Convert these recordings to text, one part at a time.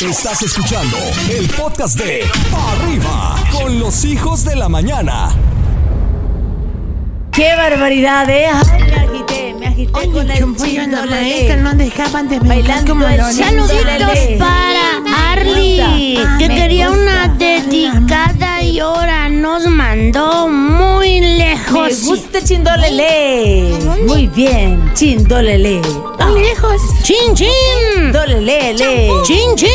Estás escuchando el podcast de Pa' Arriba con los hijos de la mañana. ¡Qué barbaridad, eh! Ay, me agité, me agité con el chino la maestra no dejaban de Bailando como el los. Saluditos para gusta Chindolele. Muy bien, Chindolele. Muy lejos. ¡Chin, chin! Dolelele. ¡Chin, chin!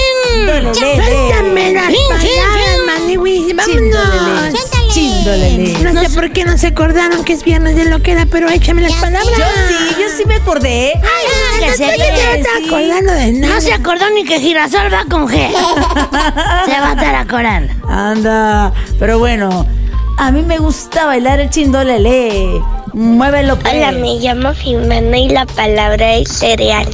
Suéltame las Chin, chin, palabras. Maniwis. Vámonos. Chindolele. No sé por qué no se acordaron que es viernes de lo que era, pero échame las palabras. Yo sí, yo sí me acordé. Ah, que no, se no, no te acordando de nada. No se acordó ni que girasol va con G. Se va a estar acordando. Anda, pero bueno, a mí me gusta bailar el chindolele. Muévelo, pues. Hola, me llamo Jimena y la palabra es cereal.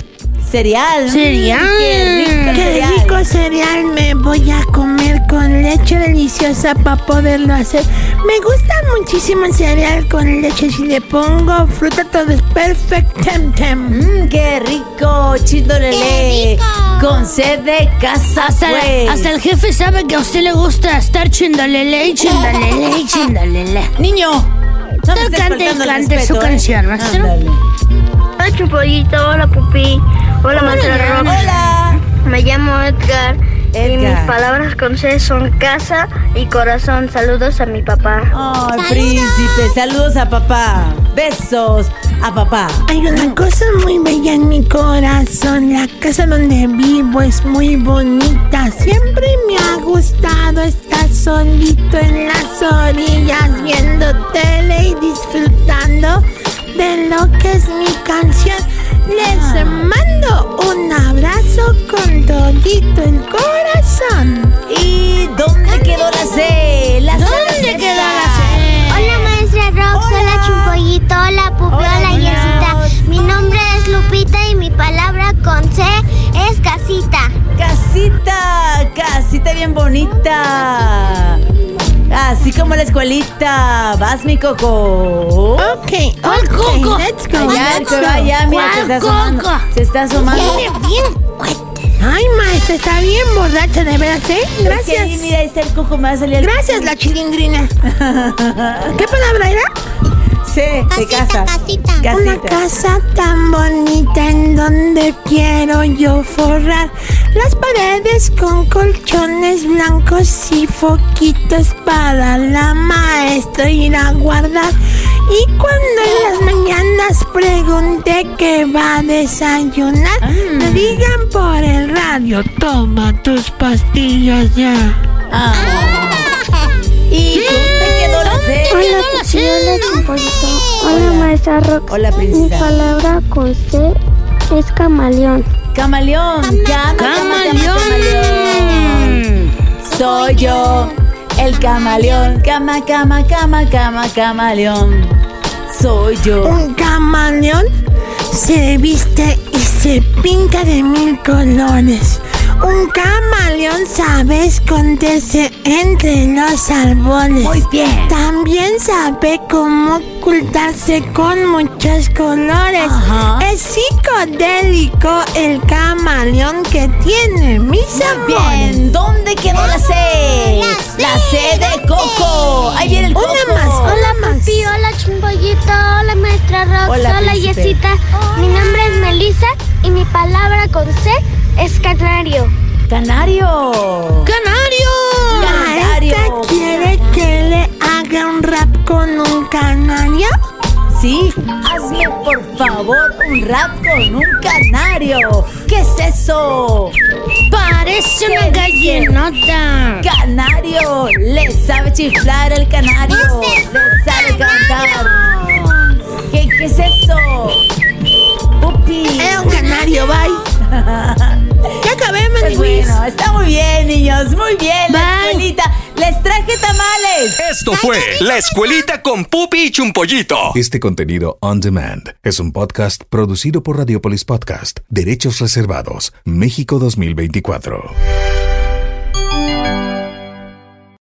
Cereal. Cereal. Qué rico Qué cereal. rico cereal me voy a comer con leche deliciosa para poderlo hacer. Me gusta muchísimo el cereal con leche. Si le pongo fruta, todo es perfect tem tem. Mmm, qué rico, chindolele. Con sed de casa, Hasta, pues. hasta el jefe sabe que a usted le gusta estar chindalele y chindalele y chindalele. Niño, no me estés Cante y cante respeto, su ¿eh? canción, maestro. Ándale. Hola, Chupollito. Hola, Pupi. Hola, Maestra Rox. Hola. Me llamo Edgar. Y mis palabras con C son casa y corazón. Saludos a mi papá. Ay, príncipe, saludos a papá. Besos a papá. Hay una cosa muy bella en mi corazón. La casa donde vivo es muy bonita. Siempre me ha gustado estar solito en las orillas viendo tele y disfrutando de lo que es mi canción. Les mando un abrazo con todito el corazón. Bien bonita. Así como la escuelita. Vas, mi coco. Ok, ¿Cuál ok, coco? let's go. Allá, let's go. allá, mira, se ¿Cuál está asomando. coco? Se está asomando. Bien. Ay, maestra, está bien borracha, de veras, ¿eh? Es que Gracias. mira, ahí está el coco, me va a salir el... Gracias, la chilindrina. ¿Qué palabra era? Sí, de casa. casita. Una Casita. casa tan bonita en donde quiero yo forrar las paredes con colchones blancos y foquitos para la maestra ir a guardar. Y cuando en las mañanas pregunté qué va a desayunar, me digan por el radio, toma tus pastillas ya. Ah. ¿Y C? quedó la C? Hola hola, Hola. maestra Rox. Hola, Mi princesa. palabra con C es camaleón. Camaleón. Cama, cama, cama, camaleón. Camaleón. Soy yo, el camaleón. Cama, cama, cama, cama, camaleón. Soy yo. Un camaleón se viste y se pinta de mil colores. Un camaleón sabe esconderse entre los árboles. Muy bien. También sabe cómo ocultarse con muchos colores. Ajá. Es psicodélico el camaleón que tiene mis amores. Bien, ¿dónde quedó la C? La C de Coco. Ahí viene el Coco. Una más, hola más. Hola Chumpollito, hola maestra Rox, Hola, hola. Yesita. Mi nombre es Melissa y mi palabra con C es canario. Canario. ¡Canario! Canario. ¿Maestra quiere que le haga un rap con un canario? Sí, hazme por favor un rap con un canario. ¿Qué es eso? Parece una gallinota. Canario, le sabe chiflar el canario, le sabe cantar. ¿Qué, qué es eso? Pupi. Era un canario, bye. Niños, muy bien. La Bye. escuelita, les traje tamales. Esto fue La Escuelita con Pupi y Chumpollito. Este contenido on demand es un podcast producido por Radiopolis Podcast, Derechos Reservados, México 2024.